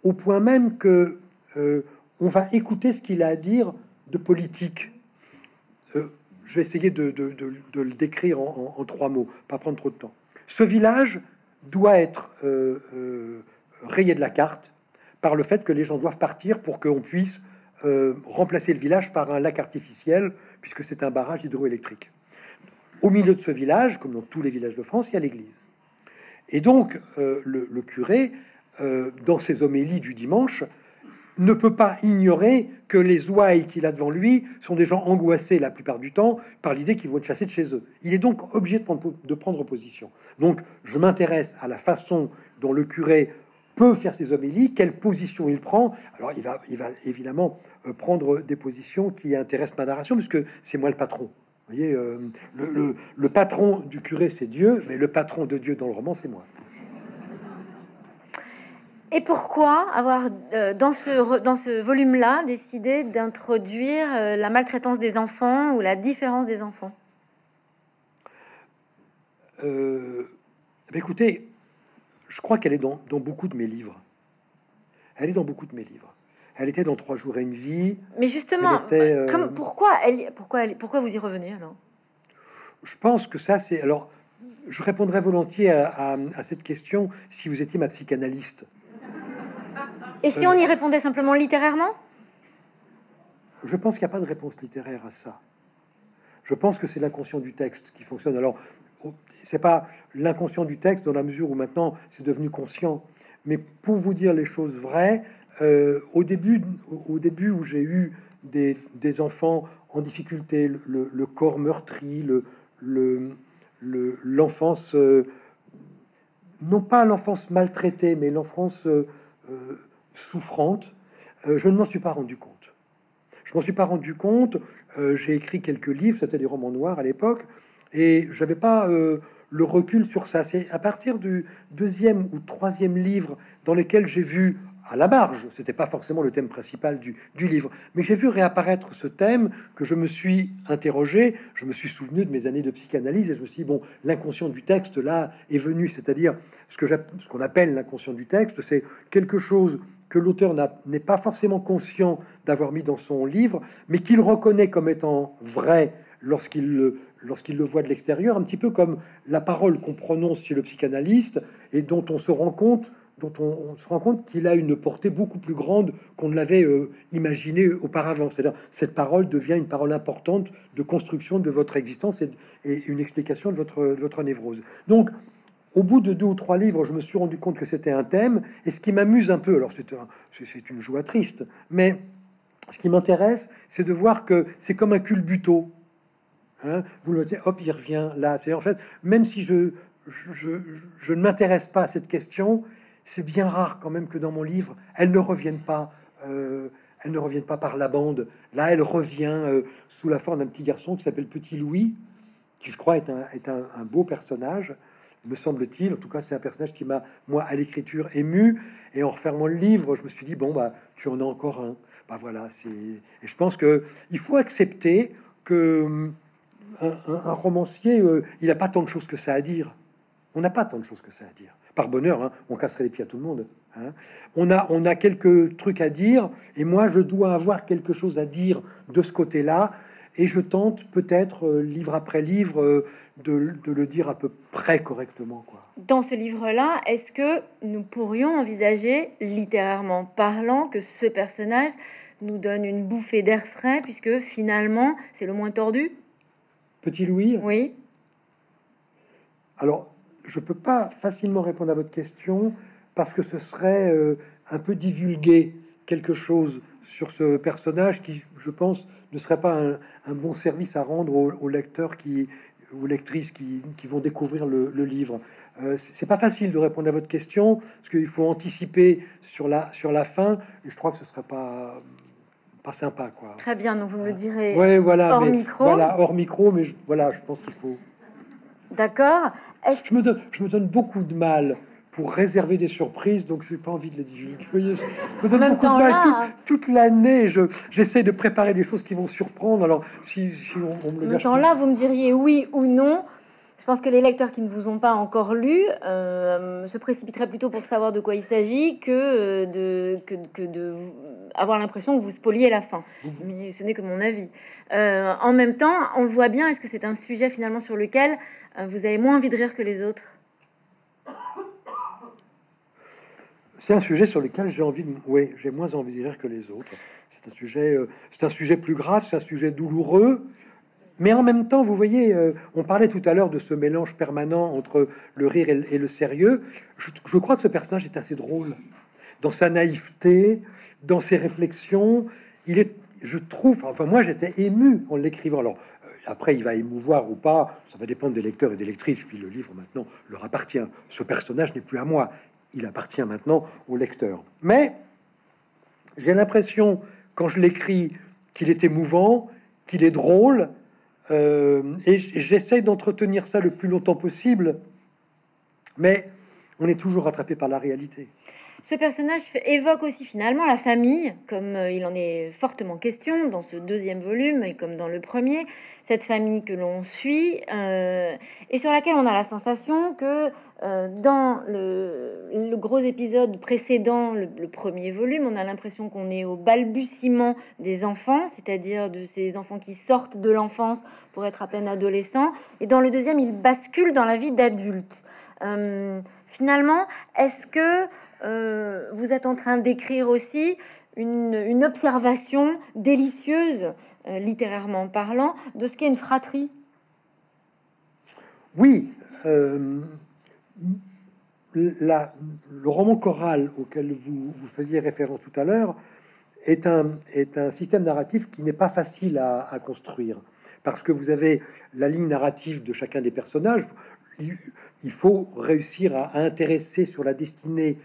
au point même que on va écouter ce qu'il a à dire de politique. Je vais essayer de, le décrire en, trois mots, pas prendre trop de temps. Ce village doit être euh, euh, rayé de la carte par le fait que les gens doivent partir pour qu'on puisse euh, remplacer le village par un lac artificiel, puisque c'est un barrage hydroélectrique. Au milieu de ce village, comme dans tous les villages de France, il y a l'église. Et donc, le, curé, dans ses homélies du dimanche, ne peut pas ignorer que les ouailles qu'il a devant lui sont des gens angoissés la plupart du temps par l'idée qu'ils vont être chassés de chez eux. Il est donc obligé de prendre, de prendre position. Donc je m'intéresse à la façon dont le curé peut faire ses homélies, quelle position il prend. Alors il va, il va évidemment euh, prendre des positions qui intéressent ma narration, puisque c'est moi le patron. Vous voyez, euh, le, le patron du curé, c'est Dieu, mais le patron de Dieu dans le roman, c'est moi. Et pourquoi avoir, euh, dans ce, dans ce volume-là, décidé d'introduire euh, la maltraitance des enfants ou la différence des enfants? Euh, ben Écoutez, je crois qu'elle est dans, dans, beaucoup de mes livres. Elle est dans beaucoup de mes livres. Elle était dans Trois jours et une vie. Mais justement, comme, pourquoi, elle, pourquoi, elle, pourquoi vous y revenez alors? Je pense que ça, c'est... Alors, je répondrai volontiers à, à cette question si vous étiez ma psychanalyste. Et si on y répondait simplement littérairement? Je pense qu'il n'y a pas de réponse littéraire à ça. Je pense que c'est l'inconscient du texte qui fonctionne. Alors, c'est pas l'inconscient du texte dans la mesure où maintenant c'est devenu conscient. Mais pour vous dire les choses vraies, euh, au début, au début où j'ai eu des, enfants en difficulté, le, corps meurtri, le, l'enfance, euh, non pas l'enfance maltraitée, mais l'enfance euh, souffrante, euh, je ne m'en suis pas rendu compte. Je m'en suis pas rendu compte. Euh, j'ai écrit quelques livres, c'était des romans noirs à l'époque, et j'avais pas euh, le recul sur ça. C'est à partir du deuxième ou troisième livre dans lequel j'ai vu à la marge, c'était pas forcément le thème principal du, livre, mais j'ai vu réapparaître ce thème que je me suis interrogé, je me suis souvenu de mes années de psychanalyse et je me suis dit, bon, l'inconscient du texte là est venu, c'est-à-dire ce que ce qu'on appelle l'inconscient du texte, c'est quelque chose que l'auteur n'est pas forcément conscient d'avoir mis dans son livre, mais qu'il reconnaît comme étant vrai lorsqu'il le, lorsqu'il le voit de l'extérieur, un petit peu comme la parole qu'on prononce chez le psychanalyste et dont on se rend compte dont on, se rend compte qu'il a une portée beaucoup plus grande qu'on ne l'avait euh, imaginé auparavant. C'est-à-dire, cette parole devient une parole importante de construction de votre existence et, une explication de votre, votre névrose. Donc, au bout de deux ou trois livres, je me suis rendu compte que c'était un thème. Et ce qui m'amuse un peu, alors c'est une joie triste, mais ce qui m'intéresse, c'est de voir que c'est comme un culbuto. Hein Vous le dites, hop, il revient là. C'est en fait, même si je, ne m'intéresse pas à cette question, c'est bien rare quand même que dans mon livre, elle ne revienne pas. Euh, elle ne revienne pas par la bande. Là, elle revient euh, sous la forme d'un petit garçon qui s'appelle Petit Louis, qui je crois est un beau personnage me semble-t-il. En tout cas, c'est un personnage qui m'a, moi, à l'écriture, ému. Et en refermant le livre, je me suis dit, bon, bah, tu en as encore un. Bah voilà, c'est. Et je pense que il faut accepter que un, romancier, euh, il n'a pas tant de choses que ça à dire. On n'a pas tant de choses que ça à dire. Par bonheur, hein, on casserait les pieds à tout le monde. Hein. On, a, on a quelques trucs à dire, et moi, je dois avoir quelque chose à dire de ce côté-là. Et je tente peut-être, euh, livre après livre, euh, de, le dire à peu près correctement. Quoi. Dans ce livre-là, est-ce que nous pourrions envisager, littérairement parlant, que ce personnage nous donne une bouffée d'air frais, puisque finalement, c'est le moins tordu? Petit Louis Oui. Alors, je peux pas facilement répondre à votre question parce que ce serait euh, un peu divulguer quelque chose sur ce personnage qui, je pense, ne serait pas un, bon service à rendre aux lecteurs qui, ou lectrices qui, vont découvrir le, livre. Euh, c'est pas facile de répondre à votre question parce qu'il faut anticiper sur la sur la fin et je crois que ce serait pas pas sympa quoi. Très bien, donc vous me direz. Ouais, voilà, hors micro. Voilà, hors micro, mais voilà, je pense qu'il faut. D'accord. Je me donne, je me donne beaucoup de mal pour réserver des surprises, donc je n'ai pas envie de les divulguer. Je me donne beaucoup de mal toute, l'année. Je j'essaie de préparer des choses qui vont surprendre. Alors si, on, me le temps là, vous me diriez oui ou non. Je pense que les lecteurs qui ne vous ont pas encore lu euh, se précipiteraient plutôt pour savoir de quoi il s'agit que euh, de que, de avoir l'impression que vous spoliez la fin. Mais ce n'est que mon avis. Euh, en même temps, on voit bien. Est-ce que c'est un sujet finalement sur lequel vous avez moins envie de rire que les autres? C'est un sujet sur lequel j'ai envie de, oui, j'ai moins envie de dire que les autres. C'est un sujet, euh, c'est un sujet plus grave, c'est un sujet douloureux, mais en même temps, vous voyez, euh, on parlait tout à l'heure de ce mélange permanent entre le rire et, le sérieux. Je, crois que ce personnage est assez drôle dans sa naïveté, dans ses réflexions. Il est, je trouve, enfin moi j'étais ému en l'écrivant. Alors euh, après, il va émouvoir ou pas, ça va dépendre des lecteurs et des lectrices. Puis le livre maintenant leur appartient. Ce personnage n'est plus à moi il appartient maintenant au lecteur. Mais j'ai l'impression, quand je l'écris, qu'il est émouvant, qu'il est drôle, euh, et j'essaie d'entretenir ça le plus longtemps possible, mais on est toujours rattrapé par la réalité. Ce personnage évoque aussi finalement la famille, comme euh, il en est fortement question dans ce deuxième volume et comme dans le premier, cette famille que l'on suit euh, et sur laquelle on a la sensation que euh, dans le, gros épisode précédent, le, premier volume, on a l'impression qu'on est au balbutiement des enfants, c'est-à-dire de ces enfants qui sortent de l'enfance pour être à peine adolescents, et dans le deuxième, il bascule dans la vie d'adulte. finalement, est-ce que euh, vous êtes en train d'écrire aussi une, observation délicieuse, euh, littérairement parlant, de ce qu'est une fratrie. Oui, euh, le roman choral auquel vous, faisiez référence tout à l'heure est un, est un système narratif qui n'est pas facile à, construire parce que vous avez la ligne narrative de chacun des personnages. Il, faut réussir à intéresser sur la destinée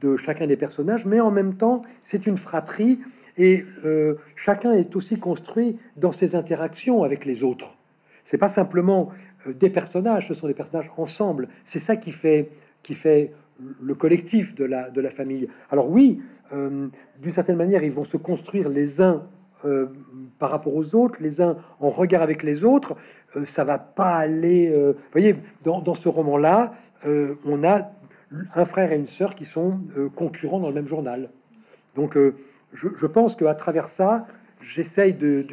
de chacun des personnages, mais en même temps, c'est une fratrie et euh, chacun est aussi construit dans ses interactions avec les autres. C'est pas simplement euh, des personnages, ce sont des personnages ensemble. C'est ça qui fait, qui fait le collectif de la, de la famille. Alors oui, euh, d'une certaine manière, ils vont se construire les uns euh, par rapport aux autres, les uns en regard avec les autres. ça va pas aller. vous voyez, dans, dans ce roman-là, on a un frère et une sœur qui sont concurrents dans le même journal. Donc, je, je, pense qu'à travers ça, j'essaye de,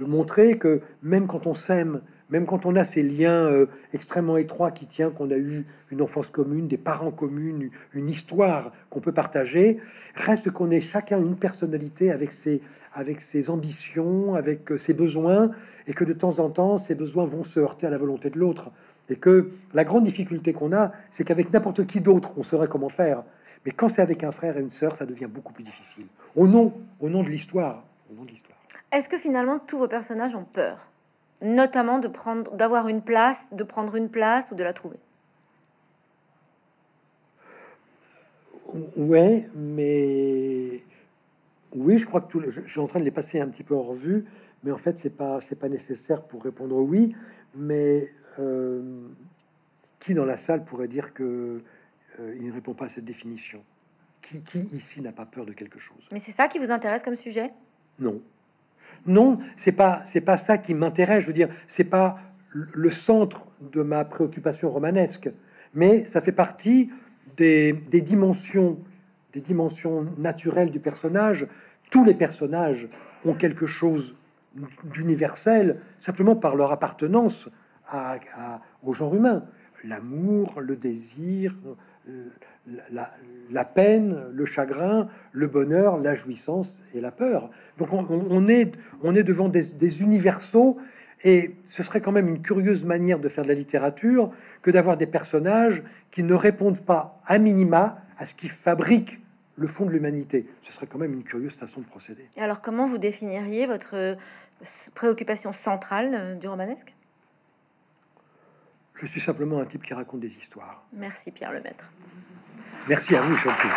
montrer que même quand on s'aime, même quand on a ces liens euh, extrêmement étroits qui tient qu'on a eu une enfance commune, des parents communes, une histoire qu'on peut partager, reste qu'on est chacun une personnalité avec ses, avec ses ambitions, avec euh, ses besoins, et que de temps en temps, ces besoins vont se heurter à la volonté de l'autre. Et que la grande difficulté qu'on a, c'est qu'avec n'importe qui d'autre, on saurait comment faire. Mais quand c'est avec un frère et une sœur, ça devient beaucoup plus difficile. Au nom, au nom de l'histoire, au nom de l'histoire. Est-ce que finalement tous vos personnages ont peur? Notamment de prendre, d'avoir une place, de prendre une place ou de la trouver? Ouais, mais oui, je crois que tout, je, suis en train de les passer un petit peu en revue, mais en fait, c'est pas c'est pas nécessaire pour répondre oui. Mais euh, qui dans la salle pourrait dire que euh, il ne répond pas à cette définition? Qui, qui ici n'a pas peur de quelque chose? Mais c'est ça qui vous intéresse comme sujet? Non. Non, c'est pas c'est pas ça qui m'intéresse. Je veux dire, c'est pas le centre de ma préoccupation romanesque, mais ça fait partie des, dimensions des dimensions naturelles du personnage. Tous les personnages ont quelque chose d'universel simplement par leur appartenance au genre humain. L'amour, le désir, euh, la, peine, le chagrin, le bonheur, la jouissance et la peur. Donc on, est, on est devant des, universaux et ce serait quand même une curieuse manière de faire de la littérature que d'avoir des personnages qui ne répondent pas à minima à ce qui fabrique le fond de l'humanité. Ce serait quand même une curieuse façon de procéder. Et alors comment vous définiriez votre préoccupation centrale euh, du romanesque? Je suis simplement un type qui raconte des histoires. Merci Pierre Lemaître. Merci à vous surtout.